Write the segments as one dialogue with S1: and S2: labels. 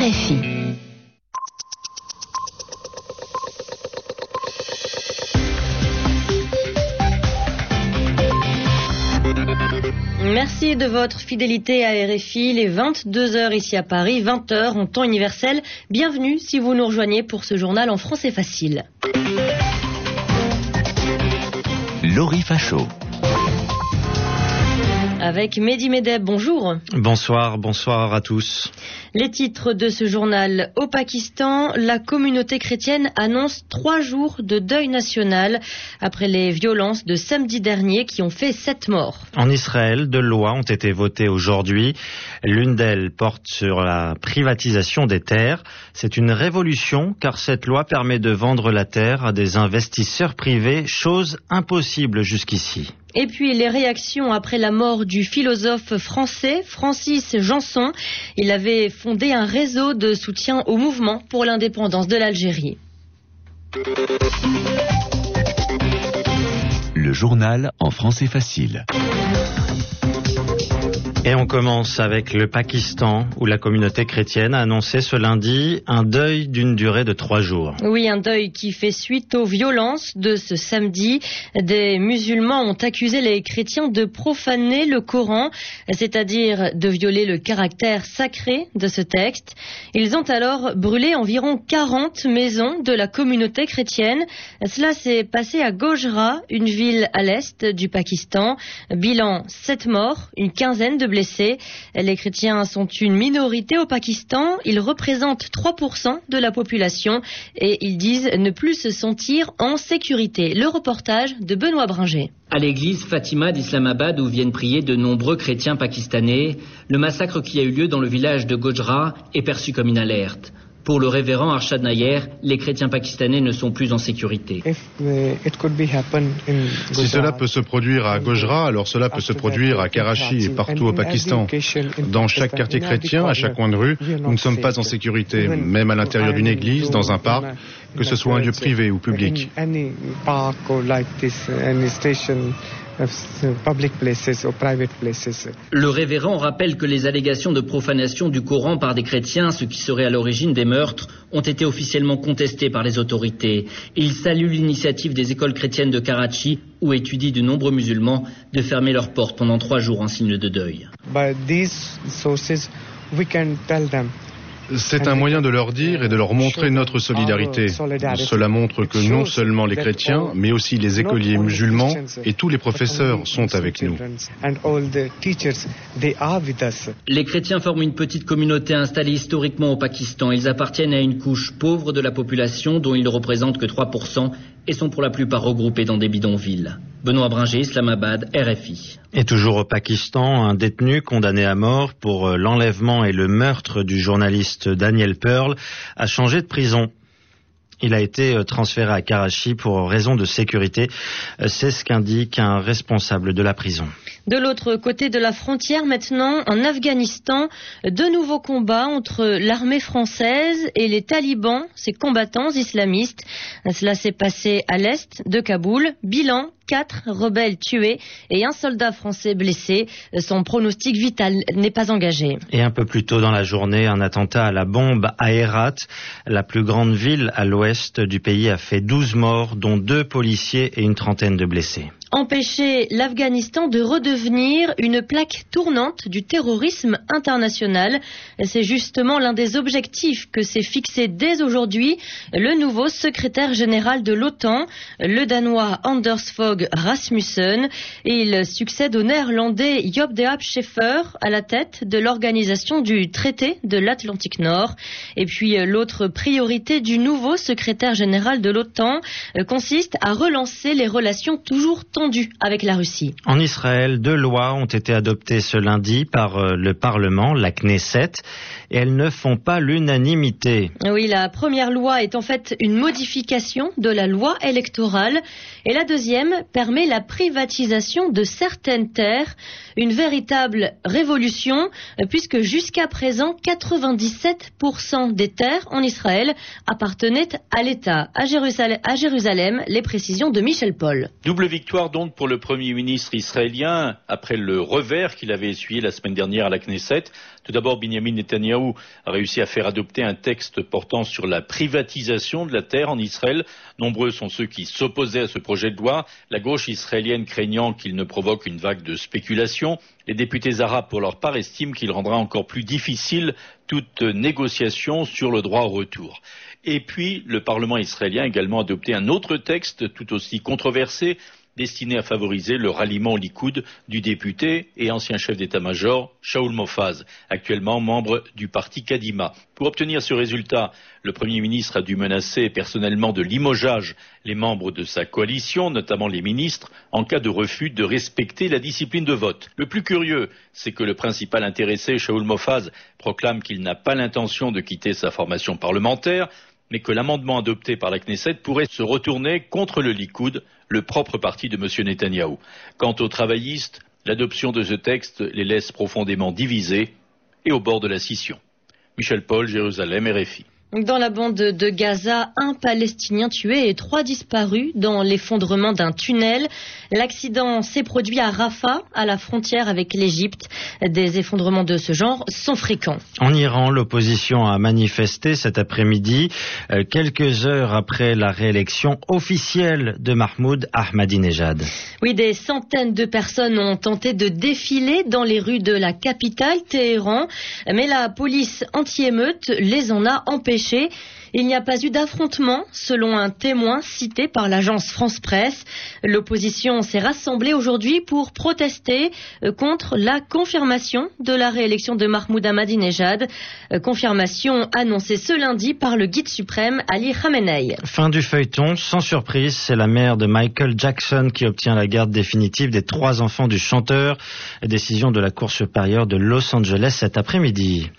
S1: RFI. Merci de votre fidélité à RFI. Les 22h ici à Paris, 20h en temps universel. Bienvenue si vous nous rejoignez pour ce journal en français facile.
S2: Laurie Fachot.
S1: Avec Mehdi Medeb, bonjour.
S3: Bonsoir, bonsoir à tous.
S1: Les titres de ce journal. Au Pakistan, la communauté chrétienne annonce trois jours de deuil national après les violences de samedi dernier qui ont fait sept morts.
S3: En Israël, deux lois ont été votées aujourd'hui. L'une d'elles porte sur la privatisation des terres. C'est une révolution car cette loi permet de vendre la terre à des investisseurs privés, chose impossible jusqu'ici.
S1: Et puis les réactions après la mort du philosophe français Francis Janson. Il avait fondé un réseau de soutien au mouvement pour l'indépendance de l'Algérie.
S2: Le journal en français facile.
S3: Et on commence avec le Pakistan, où la communauté chrétienne a annoncé ce lundi un deuil d'une durée de trois jours.
S1: Oui, un deuil qui fait suite aux violences de ce samedi. Des musulmans ont accusé les chrétiens de profaner le Coran, c'est-à-dire de violer le caractère sacré de ce texte. Ils ont alors brûlé environ 40 maisons de la communauté chrétienne. Cela s'est passé à Gojra, une ville à l'est du Pakistan. Bilan 7 morts, une quinzaine de Les chrétiens sont une minorité au Pakistan. Ils représentent 3% de la population et ils disent ne plus se sentir en sécurité. Le reportage de Benoît Bringer.
S4: À l'église Fatima d'Islamabad où viennent prier de nombreux chrétiens pakistanais, le massacre qui a eu lieu dans le village de Gojra est perçu comme une alerte. Pour le révérend Arshad Nayer, les chrétiens pakistanais ne sont plus en sécurité.
S5: Si cela peut se produire à Gojra, alors cela peut se produire à Karachi et partout au Pakistan. Dans chaque quartier chrétien, à chaque coin de rue, nous ne sommes pas en sécurité, même à l'intérieur d'une église, dans un parc, que ce soit un lieu privé ou public.
S4: Le révérend rappelle que les allégations de profanation du Coran par des chrétiens, ce qui serait à l'origine des meurtres, ont été officiellement contestées par les autorités. Il salue l'initiative des écoles chrétiennes de Karachi, où étudient de nombreux musulmans, de fermer leurs portes pendant trois jours en signe de deuil.
S5: C'est un moyen de leur dire et de leur montrer notre solidarité. Cela montre que non seulement les chrétiens, mais aussi les écoliers musulmans et tous les professeurs sont avec nous.
S4: Les chrétiens forment une petite communauté installée historiquement au Pakistan. Ils appartiennent à une couche pauvre de la population dont ils ne représentent que 3% et sont pour la plupart regroupés dans des bidonvilles. Benoît Bringer, Islamabad, RFI.
S3: Et toujours au Pakistan, un détenu condamné à mort pour l'enlèvement et le meurtre du journaliste Daniel Pearl a changé de prison. Il a été transféré à Karachi pour raison de sécurité. C'est ce qu'indique un responsable de la prison.
S1: De l'autre côté de la frontière maintenant, en Afghanistan, de nouveaux combats entre l'armée française et les talibans, ces combattants islamistes. Cela s'est passé à l'est de Kaboul. Bilan, quatre rebelles tués et un soldat français blessé. Son pronostic vital n'est pas engagé.
S3: Et un peu plus tôt dans la journée, un attentat à la bombe à Herat, la plus grande ville à l'ouest du pays, a fait 12 morts, dont deux policiers et une trentaine de blessés
S1: empêcher l'Afghanistan de redevenir une plaque tournante du terrorisme international. C'est justement l'un des objectifs que s'est fixé dès aujourd'hui le nouveau secrétaire général de l'OTAN, le Danois Anders Fogh Rasmussen. Il succède au néerlandais Job de Scheffer à la tête de l'organisation du traité de l'Atlantique Nord. Et puis l'autre priorité du nouveau secrétaire général de l'OTAN consiste à relancer les relations toujours avec la Russie.
S3: En Israël, deux lois ont été adoptées ce lundi par le Parlement, la Knesset, et elles ne font pas l'unanimité.
S1: Oui, la première loi est en fait une modification de la loi électorale et la deuxième permet la privatisation de certaines terres, une véritable révolution puisque jusqu'à présent 97% des terres en Israël appartenaient à l'État. À Jérusalem, à Jérusalem, les précisions de Michel Paul.
S6: Double victoire donc pour le Premier ministre israélien après le revers qu'il avait essuyé la semaine dernière à la Knesset. Tout d'abord, Benjamin Netanyahou a réussi à faire adopter un texte portant sur la privatisation de la terre en Israël. Nombreux sont ceux qui s'opposaient à ce projet de loi, la gauche israélienne craignant qu'il ne provoque une vague de spéculation. Les députés arabes, pour leur part, estiment qu'il rendra encore plus difficile toute négociation sur le droit au retour. Et puis, le Parlement israélien a également adopté un autre texte tout aussi controversé destiné à favoriser le ralliement au Likoud du député et ancien chef d'état-major Shaul Mofaz, actuellement membre du parti Kadima. Pour obtenir ce résultat, le Premier ministre a dû menacer personnellement de limogeage les membres de sa coalition, notamment les ministres, en cas de refus de respecter la discipline de vote. Le plus curieux, c'est que le principal intéressé, Shaul Mofaz, proclame qu'il n'a pas l'intention de quitter sa formation parlementaire, mais que l'amendement adopté par la Knesset pourrait se retourner contre le Likoud, le propre parti de M. Netanyahou. Quant aux travaillistes, l'adoption de ce texte les laisse profondément divisés et au bord de la scission. Michel Paul, Jérusalem, RFI.
S1: Dans la bande de Gaza, un Palestinien tué et trois disparus dans l'effondrement d'un tunnel. L'accident s'est produit à Rafah, à la frontière avec l'Égypte. Des effondrements de ce genre sont fréquents.
S3: En Iran, l'opposition a manifesté cet après-midi, euh, quelques heures après la réélection officielle de Mahmoud Ahmadinejad.
S1: Oui, des centaines de personnes ont tenté de défiler dans les rues de la capitale, Téhéran, mais la police anti-émeute les en a empêchés il n'y a pas eu d'affrontement, selon un témoin cité par l'agence France Presse. L'opposition s'est rassemblée aujourd'hui pour protester euh, contre la confirmation de la réélection de Mahmoud Ahmadinejad. Euh, confirmation annoncée ce lundi par le guide suprême Ali Khamenei.
S3: Fin du feuilleton, sans surprise, c'est la mère de Michael Jackson qui obtient la garde définitive des trois enfants du chanteur. Décision de la Cour supérieure de Los Angeles cet après-midi.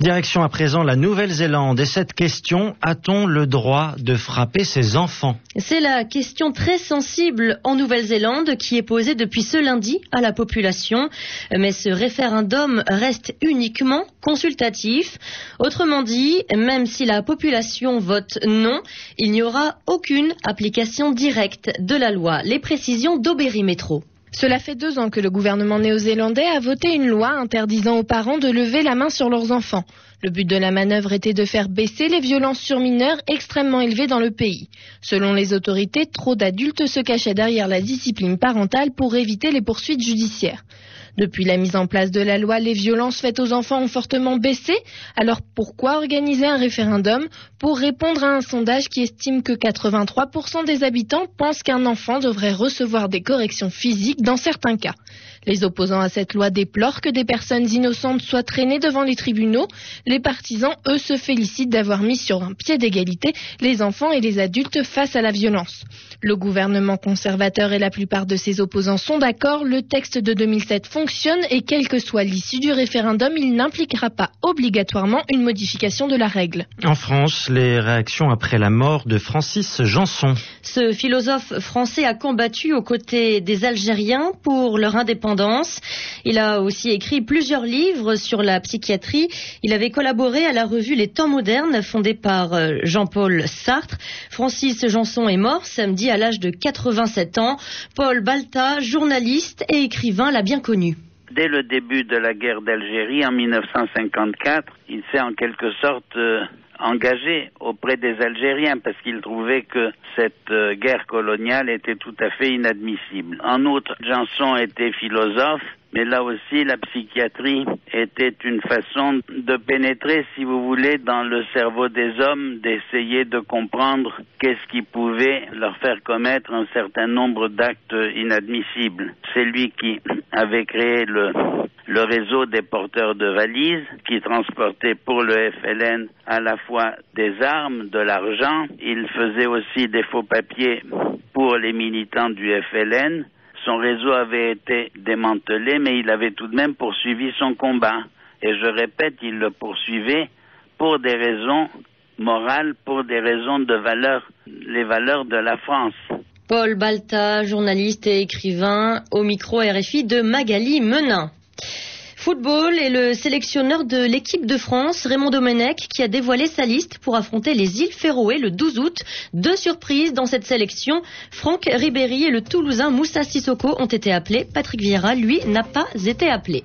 S3: Direction à présent la Nouvelle-Zélande question, a-t-on le droit de frapper ses enfants?
S1: C'est la question très sensible en Nouvelle-Zélande qui est posée depuis ce lundi à la population. Mais ce référendum reste uniquement consultatif. Autrement dit, même si la population vote non, il n'y aura aucune application directe de la loi. Les précisions d'Aubéry Métro.
S7: Cela fait deux ans que le gouvernement néo-zélandais a voté une loi interdisant aux parents de lever la main sur leurs enfants. Le but de la manœuvre était de faire baisser les violences sur mineurs extrêmement élevées dans le pays. Selon les autorités, trop d'adultes se cachaient derrière la discipline parentale pour éviter les poursuites judiciaires. Depuis la mise en place de la loi, les violences faites aux enfants ont fortement baissé. Alors pourquoi organiser un référendum pour répondre à un sondage qui estime que 83% des habitants pensent qu'un enfant devrait recevoir des corrections physiques dans certains cas? Les opposants à cette loi déplorent que des personnes innocentes soient traînées devant les tribunaux. Les partisans, eux, se félicitent d'avoir mis sur un pied d'égalité les enfants et les adultes face à la violence. Le gouvernement conservateur et la plupart de ses opposants sont d'accord, le texte de 2007 fonctionne et quelle que soit l'issue du référendum, il n'impliquera pas obligatoirement une modification de la règle.
S3: En France, les réactions après la mort de Francis Janson.
S1: Ce philosophe français a combattu aux côtés des Algériens pour leur indépendance. Il a aussi écrit plusieurs livres sur la psychiatrie. Il avait collaboré à la revue Les Temps modernes fondée par euh, Jean-Paul Sartre. Francis Janson est mort samedi à l'âge de 87 ans. Paul Balta, journaliste et écrivain, l'a bien connu.
S8: Dès le début de la guerre d'Algérie en 1954, il s'est en quelque sorte euh, engagé auprès des Algériens parce qu'il trouvait que cette euh, guerre coloniale était tout à fait inadmissible. En outre, Janson était philosophe mais là aussi, la psychiatrie était une façon de pénétrer, si vous voulez, dans le cerveau des hommes, d'essayer de comprendre qu'est-ce qui pouvait leur faire commettre un certain nombre d'actes inadmissibles. C'est lui qui avait créé le, le réseau des porteurs de valises qui transportait pour le FLN à la fois des armes, de l'argent. Il faisait aussi des faux papiers pour les militants du FLN son réseau avait été démantelé, mais il avait tout de même poursuivi son combat. Et je répète, il le poursuivait pour des raisons morales, pour des raisons de valeur, les valeurs de la France.
S1: Paul Balta, journaliste et écrivain, au micro RFI de Magali Menin. Football et le sélectionneur de l'équipe de France, Raymond Domenech, qui a dévoilé sa liste pour affronter les îles Féroé le 12 août. Deux surprises dans cette sélection. Franck Ribéry et le Toulousain Moussa Sissoko ont été appelés. Patrick Vieira, lui, n'a pas été appelé.